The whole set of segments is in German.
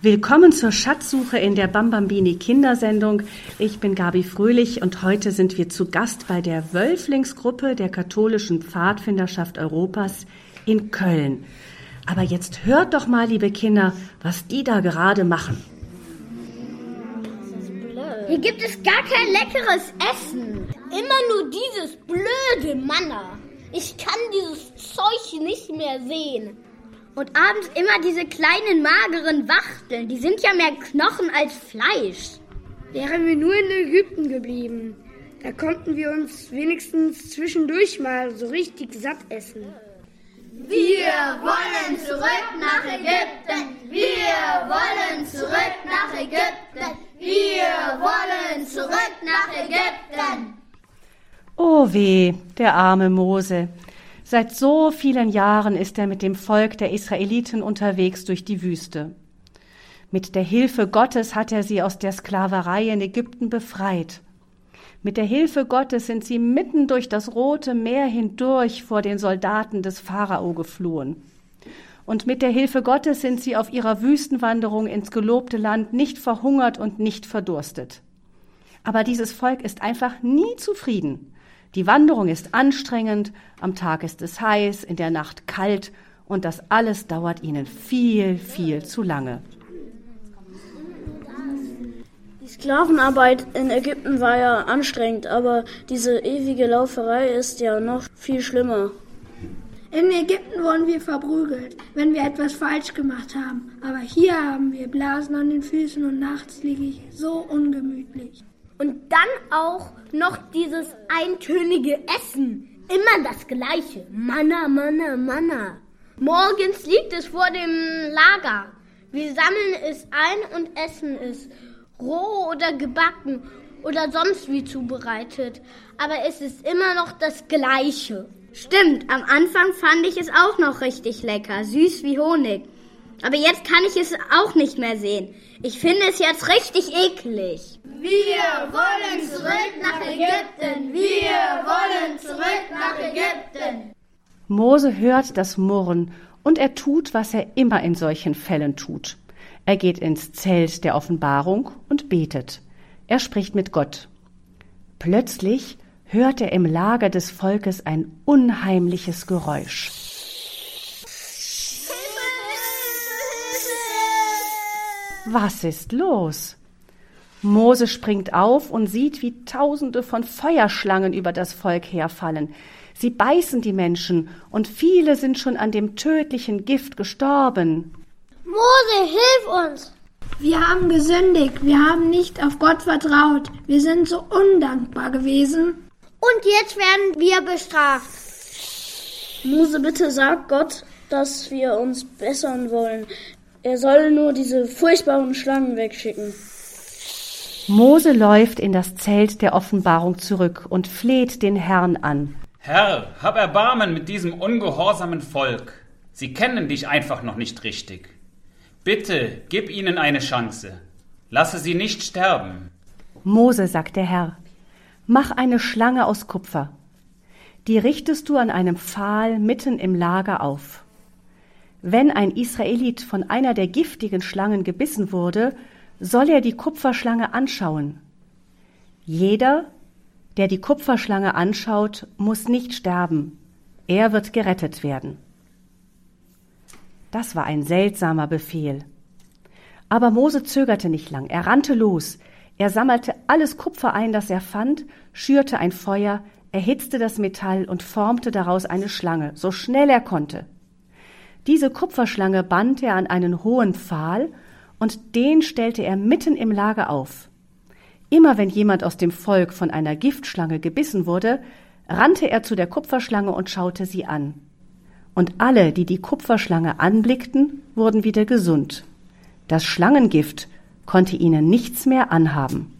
Willkommen zur Schatzsuche in der Bambambini Kindersendung. Ich bin Gabi Fröhlich und heute sind wir zu Gast bei der Wölflingsgruppe der katholischen Pfadfinderschaft Europas in Köln. Aber jetzt hört doch mal, liebe Kinder, was die da gerade machen. Hier gibt es gar kein leckeres Essen. Immer nur dieses blöde Manna. Ich kann dieses Zeug nicht mehr sehen. Und abends immer diese kleinen mageren Wachteln. Die sind ja mehr Knochen als Fleisch. Wären wir nur in Ägypten geblieben, da konnten wir uns wenigstens zwischendurch mal so richtig satt essen. Wir wollen zurück nach Ägypten. Wir wollen zurück nach Ägypten. Wir wollen zurück nach Ägypten. Oh weh, der arme Mose. Seit so vielen Jahren ist er mit dem Volk der Israeliten unterwegs durch die Wüste. Mit der Hilfe Gottes hat er sie aus der Sklaverei in Ägypten befreit. Mit der Hilfe Gottes sind sie mitten durch das Rote Meer hindurch vor den Soldaten des Pharao geflohen. Und mit der Hilfe Gottes sind sie auf ihrer Wüstenwanderung ins gelobte Land nicht verhungert und nicht verdurstet. Aber dieses Volk ist einfach nie zufrieden. Die Wanderung ist anstrengend, am Tag ist es heiß, in der Nacht kalt und das alles dauert ihnen viel, viel zu lange. Die Sklavenarbeit in Ägypten war ja anstrengend, aber diese ewige Lauferei ist ja noch viel schlimmer. In Ägypten wurden wir verprügelt, wenn wir etwas falsch gemacht haben. Aber hier haben wir Blasen an den Füßen und nachts liege ich so ungemütlich. Und dann auch noch dieses eintönige Essen. Immer das gleiche. Manna, Manna, Manna. Morgens liegt es vor dem Lager. Wir sammeln es ein und essen es. Roh oder gebacken oder sonst wie zubereitet. Aber es ist immer noch das gleiche. Stimmt, am Anfang fand ich es auch noch richtig lecker, süß wie Honig. Aber jetzt kann ich es auch nicht mehr sehen. Ich finde es jetzt richtig eklig. Wir wollen zurück nach Ägypten. Wir wollen zurück nach Ägypten. Mose hört das Murren und er tut, was er immer in solchen Fällen tut. Er geht ins Zelt der Offenbarung und betet. Er spricht mit Gott. Plötzlich hört er im Lager des Volkes ein unheimliches Geräusch. Was ist los? Mose springt auf und sieht, wie Tausende von Feuerschlangen über das Volk herfallen. Sie beißen die Menschen und viele sind schon an dem tödlichen Gift gestorben. Mose, hilf uns! Wir haben gesündigt, wir haben nicht auf Gott vertraut, wir sind so undankbar gewesen. Und jetzt werden wir bestraft. Mose, bitte sag Gott, dass wir uns bessern wollen. Er soll nur diese furchtbaren Schlangen wegschicken. Mose läuft in das Zelt der Offenbarung zurück und fleht den Herrn an. Herr, hab Erbarmen mit diesem ungehorsamen Volk. Sie kennen dich einfach noch nicht richtig. Bitte, gib ihnen eine Chance. Lasse sie nicht sterben. Mose, sagt der Herr, mach eine Schlange aus Kupfer. Die richtest du an einem Pfahl mitten im Lager auf. Wenn ein Israelit von einer der giftigen Schlangen gebissen wurde, soll er die Kupferschlange anschauen. Jeder, der die Kupferschlange anschaut, muss nicht sterben. Er wird gerettet werden. Das war ein seltsamer Befehl. Aber Mose zögerte nicht lang. Er rannte los. Er sammelte alles Kupfer ein, das er fand, schürte ein Feuer, erhitzte das Metall und formte daraus eine Schlange, so schnell er konnte. Diese Kupferschlange band er an einen hohen Pfahl und den stellte er mitten im Lager auf. Immer wenn jemand aus dem Volk von einer Giftschlange gebissen wurde, rannte er zu der Kupferschlange und schaute sie an. Und alle, die die Kupferschlange anblickten, wurden wieder gesund. Das Schlangengift konnte ihnen nichts mehr anhaben.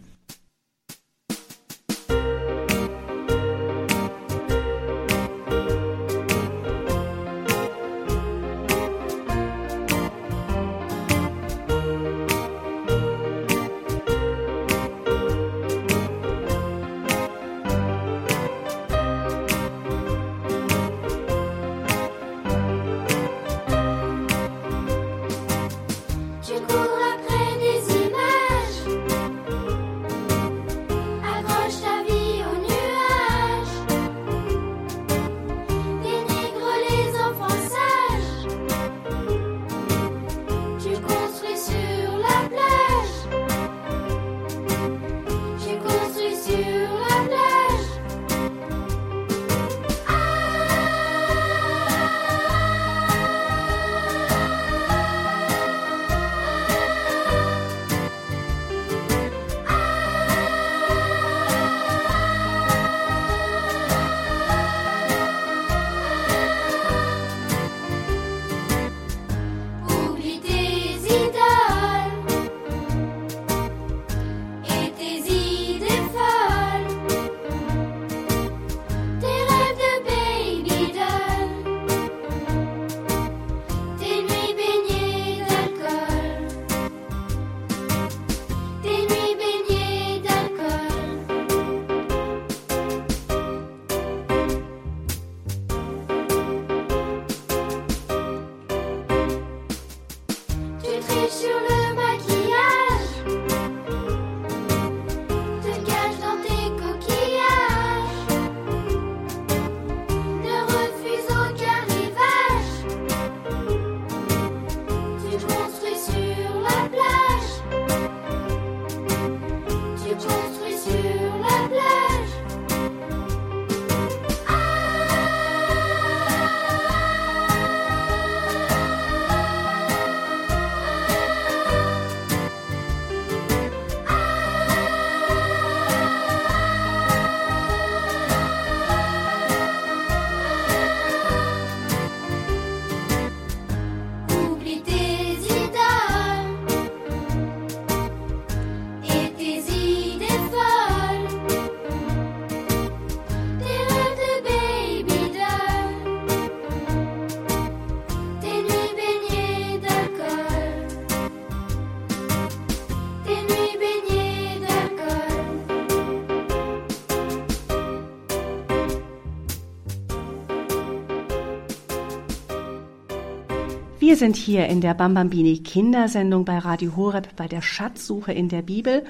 Wir sind hier in der Bambambini Kindersendung bei Radio Horeb bei der Schatzsuche in der Bibel.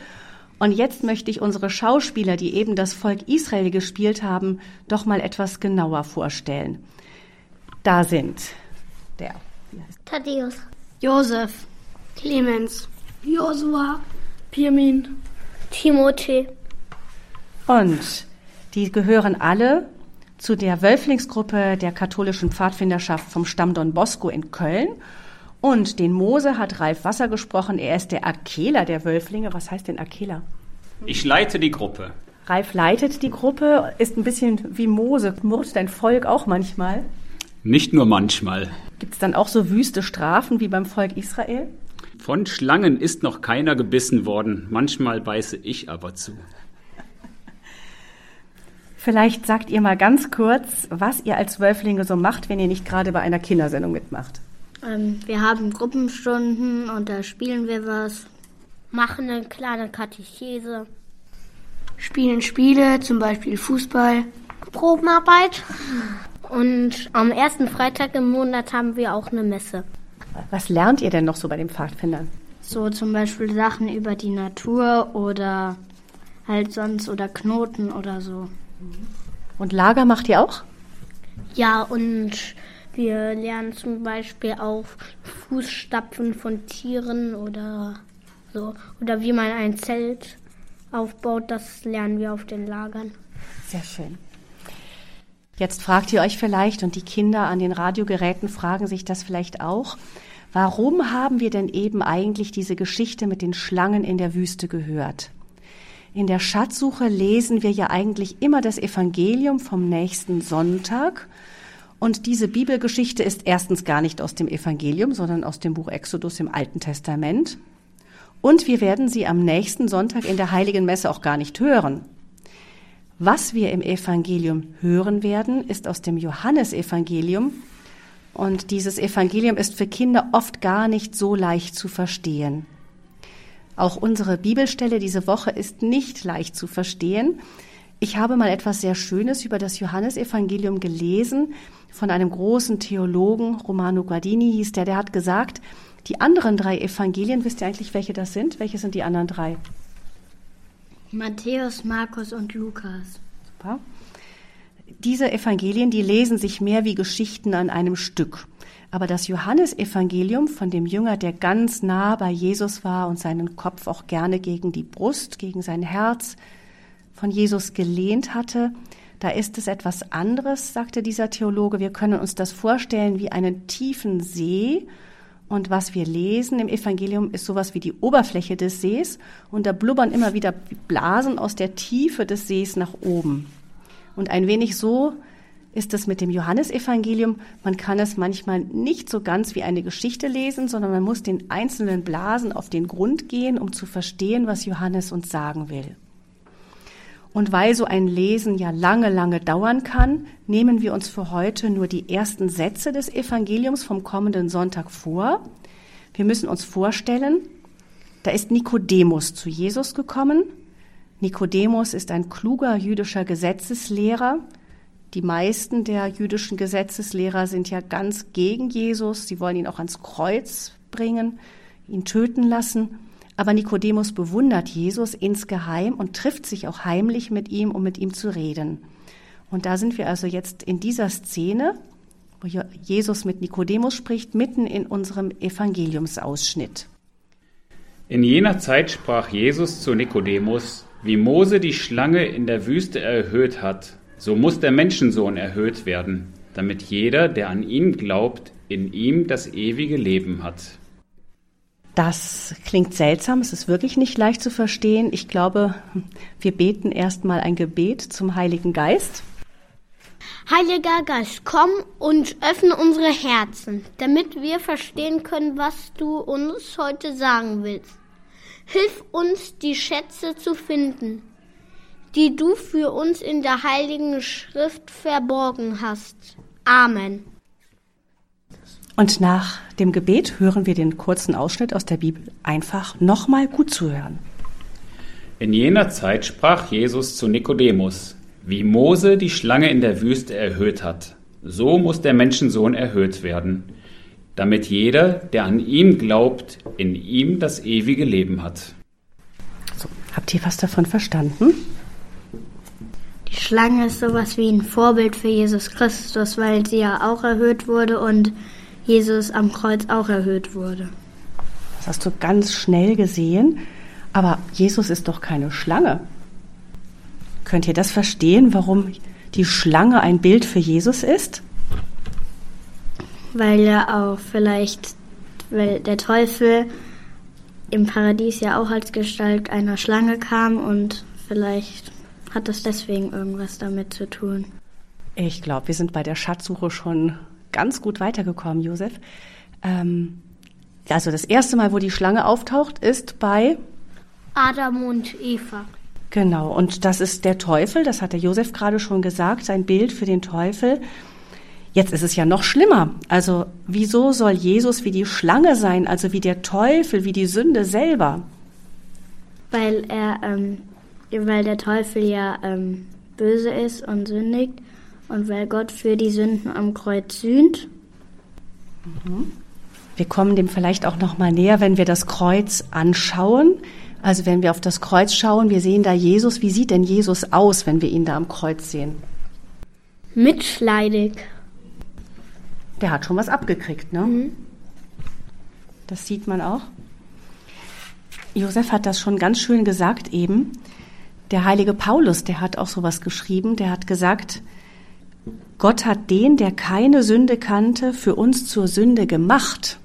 Und jetzt möchte ich unsere Schauspieler, die eben das Volk Israel gespielt haben, doch mal etwas genauer vorstellen. Da sind der Thaddeus. Josef, Clemens, Josua, Pirmin, Timothée. Und die gehören alle zu der Wölflingsgruppe der katholischen Pfadfinderschaft vom Stamm Don Bosco in Köln. Und den Mose hat Ralf Wasser gesprochen. Er ist der Akela der Wölflinge. Was heißt denn Akela? Ich leite die Gruppe. Ralf leitet die Gruppe, ist ein bisschen wie Mose, murrt dein Volk auch manchmal. Nicht nur manchmal. Gibt es dann auch so wüste Strafen wie beim Volk Israel? Von Schlangen ist noch keiner gebissen worden. Manchmal beiße ich aber zu. Vielleicht sagt ihr mal ganz kurz, was ihr als Wölflinge so macht, wenn ihr nicht gerade bei einer Kindersendung mitmacht. Ähm, wir haben Gruppenstunden und da spielen wir was. Machen eine kleine Katechese. Spielen Spiele, zum Beispiel Fußball. Probenarbeit. Und am ersten Freitag im Monat haben wir auch eine Messe. Was lernt ihr denn noch so bei den Pfadfindern? So zum Beispiel Sachen über die Natur oder halt sonst oder Knoten oder so. Und Lager macht ihr auch? Ja, und wir lernen zum Beispiel auch Fußstapfen von Tieren oder so. Oder wie man ein Zelt aufbaut, das lernen wir auf den Lagern. Sehr schön. Jetzt fragt ihr euch vielleicht, und die Kinder an den Radiogeräten fragen sich das vielleicht auch, warum haben wir denn eben eigentlich diese Geschichte mit den Schlangen in der Wüste gehört? In der Schatzsuche lesen wir ja eigentlich immer das Evangelium vom nächsten Sonntag. Und diese Bibelgeschichte ist erstens gar nicht aus dem Evangelium, sondern aus dem Buch Exodus im Alten Testament. Und wir werden sie am nächsten Sonntag in der Heiligen Messe auch gar nicht hören. Was wir im Evangelium hören werden, ist aus dem Johannesevangelium. Und dieses Evangelium ist für Kinder oft gar nicht so leicht zu verstehen. Auch unsere Bibelstelle diese Woche ist nicht leicht zu verstehen. Ich habe mal etwas sehr Schönes über das Johannesevangelium gelesen von einem großen Theologen, Romano Guardini hieß der, der hat gesagt, die anderen drei Evangelien, wisst ihr eigentlich, welche das sind? Welche sind die anderen drei? Matthäus, Markus und Lukas. Super. Diese Evangelien, die lesen sich mehr wie Geschichten an einem Stück. Aber das Johannesevangelium von dem Jünger, der ganz nah bei Jesus war und seinen Kopf auch gerne gegen die Brust, gegen sein Herz von Jesus gelehnt hatte, da ist es etwas anderes, sagte dieser Theologe. Wir können uns das vorstellen wie einen tiefen See. Und was wir lesen im Evangelium ist sowas wie die Oberfläche des Sees. Und da blubbern immer wieder Blasen aus der Tiefe des Sees nach oben. Und ein wenig so ist es mit dem Johannesevangelium. Man kann es manchmal nicht so ganz wie eine Geschichte lesen, sondern man muss den einzelnen Blasen auf den Grund gehen, um zu verstehen, was Johannes uns sagen will. Und weil so ein Lesen ja lange, lange dauern kann, nehmen wir uns für heute nur die ersten Sätze des Evangeliums vom kommenden Sonntag vor. Wir müssen uns vorstellen, da ist Nikodemus zu Jesus gekommen. Nikodemus ist ein kluger jüdischer Gesetzeslehrer, die meisten der jüdischen Gesetzeslehrer sind ja ganz gegen Jesus. Sie wollen ihn auch ans Kreuz bringen, ihn töten lassen. Aber Nikodemus bewundert Jesus insgeheim und trifft sich auch heimlich mit ihm, um mit ihm zu reden. Und da sind wir also jetzt in dieser Szene, wo Jesus mit Nikodemus spricht, mitten in unserem Evangeliumsausschnitt. In jener Zeit sprach Jesus zu Nikodemus, wie Mose die Schlange in der Wüste erhöht hat, so muss der Menschensohn erhöht werden, damit jeder, der an ihn glaubt, in ihm das ewige Leben hat. Das klingt seltsam, es ist wirklich nicht leicht zu verstehen. Ich glaube, wir beten erstmal ein Gebet zum Heiligen Geist. Heiliger Geist, komm und öffne unsere Herzen, damit wir verstehen können, was du uns heute sagen willst. Hilf uns, die Schätze zu finden, die du für uns in der heiligen Schrift verborgen hast. Amen. Und nach dem Gebet hören wir den kurzen Ausschnitt aus der Bibel einfach nochmal gut zuhören. In jener Zeit sprach Jesus zu Nikodemus, wie Mose die Schlange in der Wüste erhöht hat, so muss der Menschensohn erhöht werden, damit jeder, der an ihm glaubt, in ihm das ewige Leben hat. So, habt ihr was davon verstanden? Die Schlange ist sowas wie ein Vorbild für Jesus Christus, weil sie ja auch erhöht wurde und Jesus am Kreuz auch erhöht wurde. Das hast du ganz schnell gesehen. Aber Jesus ist doch keine Schlange. Könnt ihr das verstehen, warum die Schlange ein Bild für Jesus ist? Weil er auch vielleicht, weil der Teufel im Paradies ja auch als Gestalt einer Schlange kam und vielleicht hat das deswegen irgendwas damit zu tun? Ich glaube, wir sind bei der Schatzsuche schon ganz gut weitergekommen, Josef. Ähm, also das erste Mal, wo die Schlange auftaucht, ist bei Adam und Eva. Genau, und das ist der Teufel, das hat der Josef gerade schon gesagt, sein Bild für den Teufel. Jetzt ist es ja noch schlimmer. Also wieso soll Jesus wie die Schlange sein, also wie der Teufel, wie die Sünde selber? Weil er ähm, weil der Teufel ja ähm, böse ist und sündigt und weil Gott für die Sünden am Kreuz sühnt. Mhm. Wir kommen dem vielleicht auch noch mal näher, wenn wir das Kreuz anschauen. Also wenn wir auf das Kreuz schauen, wir sehen da Jesus. Wie sieht denn Jesus aus, wenn wir ihn da am Kreuz sehen? Mitschleidig. Der hat schon was abgekriegt, ne? Mhm. Das sieht man auch. Josef hat das schon ganz schön gesagt eben. Der heilige Paulus, der hat auch sowas geschrieben, der hat gesagt, Gott hat den, der keine Sünde kannte, für uns zur Sünde gemacht.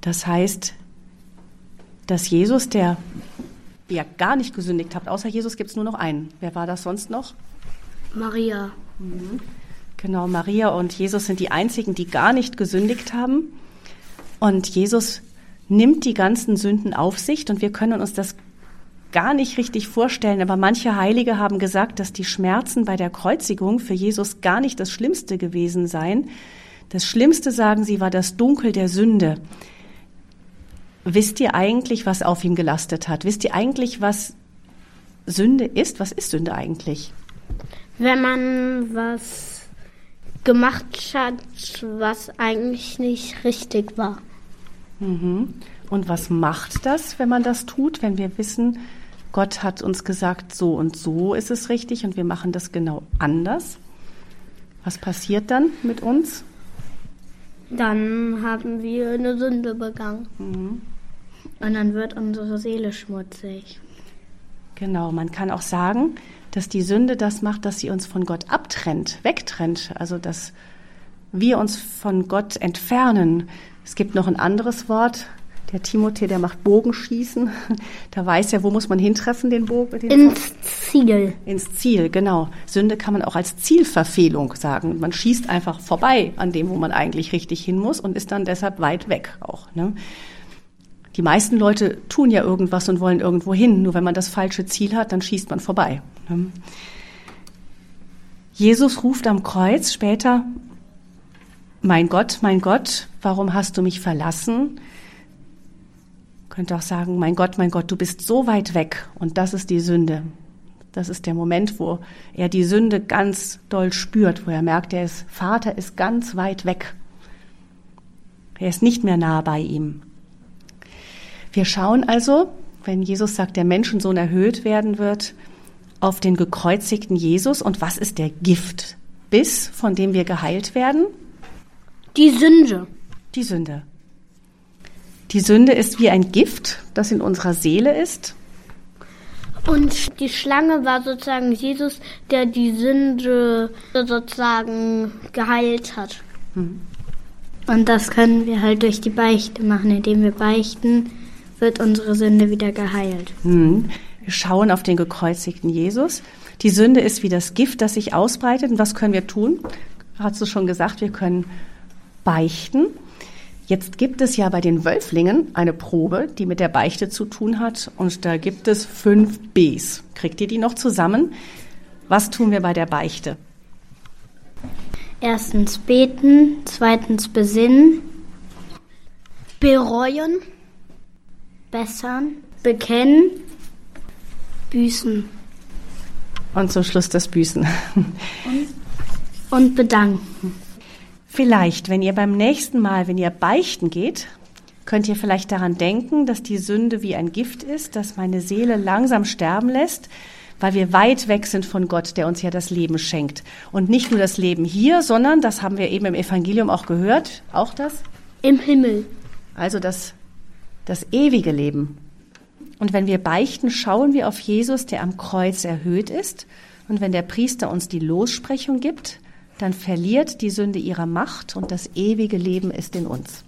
Das heißt, dass Jesus, der ja gar nicht gesündigt hat, außer Jesus gibt es nur noch einen. Wer war das sonst noch? Maria. Mhm. Genau, Maria und Jesus sind die einzigen, die gar nicht gesündigt haben. Und Jesus nimmt die ganzen Sünden auf sich und wir können uns das gar nicht richtig vorstellen, aber manche Heilige haben gesagt, dass die Schmerzen bei der Kreuzigung für Jesus gar nicht das Schlimmste gewesen seien. Das Schlimmste, sagen sie, war das Dunkel der Sünde. Wisst ihr eigentlich, was auf ihm gelastet hat? Wisst ihr eigentlich, was Sünde ist? Was ist Sünde eigentlich? Wenn man was gemacht hat, was eigentlich nicht richtig war. Mhm. Und was macht das, wenn man das tut, wenn wir wissen, Gott hat uns gesagt, so und so ist es richtig und wir machen das genau anders. Was passiert dann mit uns? Dann haben wir eine Sünde begangen. Und dann wird unsere Seele schmutzig. Genau, man kann auch sagen, dass die Sünde das macht, dass sie uns von Gott abtrennt, wegtrennt. Also dass wir uns von Gott entfernen. Es gibt noch ein anderes Wort. Der Timothée, der macht Bogenschießen. Da weiß er, wo muss man hintreffen, den Bogen. Den Ins Ziel. ins Ziel, genau. Sünde kann man auch als Zielverfehlung sagen. Man schießt einfach vorbei an dem, wo man eigentlich richtig hin muss und ist dann deshalb weit weg auch. Ne? Die meisten Leute tun ja irgendwas und wollen irgendwo hin. Nur wenn man das falsche Ziel hat, dann schießt man vorbei. Ne? Jesus ruft am Kreuz später, mein Gott, mein Gott, warum hast du mich verlassen? Könnte auch sagen, mein Gott, mein Gott, du bist so weit weg. Und das ist die Sünde. Das ist der Moment, wo er die Sünde ganz doll spürt, wo er merkt, er ist, Vater ist ganz weit weg. Er ist nicht mehr nah bei ihm. Wir schauen also, wenn Jesus sagt, der Menschensohn erhöht werden wird, auf den gekreuzigten Jesus. Und was ist der Giftbiss, von dem wir geheilt werden? Die Sünde. Die Sünde. Die Sünde ist wie ein Gift, das in unserer Seele ist. Und die Schlange war sozusagen Jesus, der die Sünde sozusagen geheilt hat. Und das können wir halt durch die Beichte machen. Indem wir beichten, wird unsere Sünde wieder geheilt. Hm. Wir schauen auf den gekreuzigten Jesus. Die Sünde ist wie das Gift, das sich ausbreitet. Und was können wir tun? Hast du schon gesagt, wir können beichten. Jetzt gibt es ja bei den Wölflingen eine Probe, die mit der Beichte zu tun hat. Und da gibt es fünf Bs. Kriegt ihr die noch zusammen? Was tun wir bei der Beichte? Erstens beten, zweitens besinnen, Bereuen, bessern, bekennen, büßen Und zum Schluss das Büßen. und bedanken. Vielleicht, wenn ihr beim nächsten Mal, wenn ihr beichten geht, könnt ihr vielleicht daran denken, dass die Sünde wie ein Gift ist, das meine Seele langsam sterben lässt, weil wir weit weg sind von Gott, der uns ja das Leben schenkt. Und nicht nur das Leben hier, sondern, das haben wir eben im Evangelium auch gehört, auch das, im Himmel. also das, das ewige Leben. Und wenn wir beichten, schauen wir auf Jesus, der am Kreuz erhöht ist. Und wenn der Priester uns die Lossprechung gibt, dann verliert die Sünde ihre Macht und das ewige Leben ist in uns.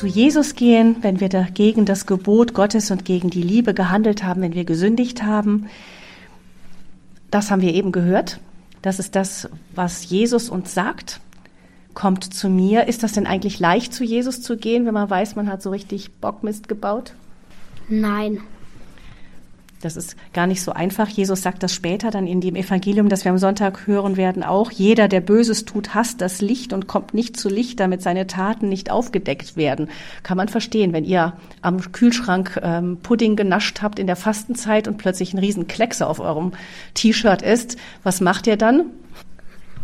Zu Jesus gehen, wenn wir dagegen das Gebot Gottes und gegen die Liebe gehandelt haben, wenn wir gesündigt haben. Das haben wir eben gehört. Das ist das, was Jesus uns sagt. Kommt zu mir. Ist das denn eigentlich leicht, zu Jesus zu gehen, wenn man weiß, man hat so richtig Bockmist gebaut? Nein. Das ist gar nicht so einfach. Jesus sagt das später dann in dem Evangelium, das wir am Sonntag hören werden, auch. Jeder, der Böses tut, hasst das Licht und kommt nicht zu Licht, damit seine Taten nicht aufgedeckt werden. Kann man verstehen, wenn ihr am Kühlschrank ähm, Pudding genascht habt in der Fastenzeit und plötzlich ein riesen Kleckse auf eurem T-Shirt ist. Was macht ihr dann?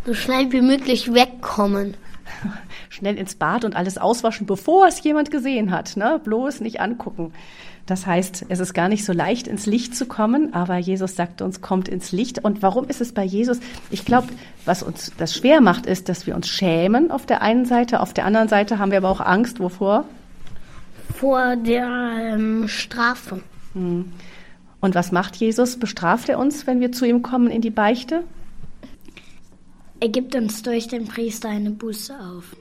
So schnell wie möglich wegkommen. Schnell ins Bad und alles auswaschen, bevor es jemand gesehen hat. Ne? Bloß nicht angucken. Das heißt, es ist gar nicht so leicht, ins Licht zu kommen, aber Jesus sagt uns, kommt ins Licht. Und warum ist es bei Jesus? Ich glaube, was uns das schwer macht, ist, dass wir uns schämen auf der einen Seite, auf der anderen Seite haben wir aber auch Angst. Wovor? Vor der ähm, Strafe. Und was macht Jesus? Bestraft er uns, wenn wir zu ihm kommen in die Beichte? Er gibt uns durch den Priester eine Buße auf.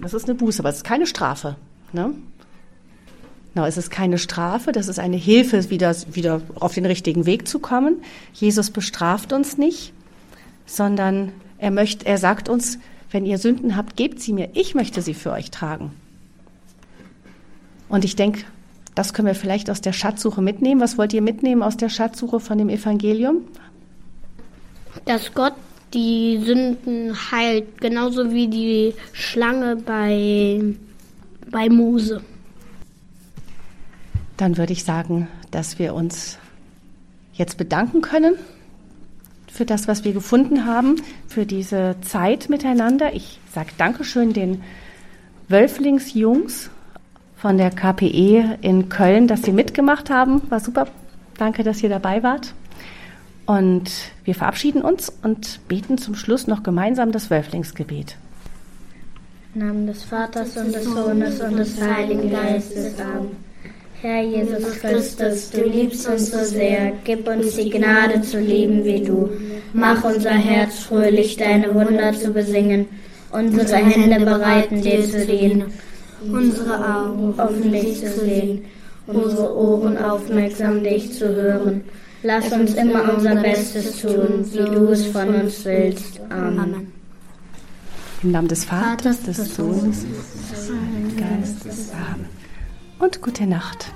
Das ist eine Buße, aber es ist keine Strafe. Ne? No, es ist keine Strafe, das ist eine Hilfe, wieder, wieder auf den richtigen Weg zu kommen. Jesus bestraft uns nicht, sondern er möchte, er sagt uns, wenn ihr Sünden habt, gebt sie mir. Ich möchte sie für euch tragen. Und ich denke, das können wir vielleicht aus der Schatzsuche mitnehmen. Was wollt ihr mitnehmen aus der Schatzsuche von dem Evangelium? dass Gott die Sünden heilt, genauso wie die Schlange bei, bei Mose. Dann würde ich sagen, dass wir uns jetzt bedanken können für das, was wir gefunden haben, für diese Zeit miteinander. Ich sage Dankeschön den Wölflingsjungs von der KPE in Köln, dass sie mitgemacht haben. War super. Danke, dass ihr dabei wart. Und wir verabschieden uns und beten zum Schluss noch gemeinsam das Wölflingsgebet. Im Namen des Vaters und des Sohnes und des Heiligen Geistes. Amen. Herr Jesus Christus, du liebst uns so sehr, gib uns die Gnade zu lieben wie du. Mach unser Herz fröhlich, deine Wunder zu besingen, unsere Hände bereiten, dir zu dienen, unsere Augen offen dich zu sehen, unsere Ohren aufmerksam dich zu hören. Lass uns immer unser Bestes tun, wie du es von uns willst. Amen. Im Namen des Vaters, des Sohnes, des Heiligen Geistes. Amen. Und gute Nacht.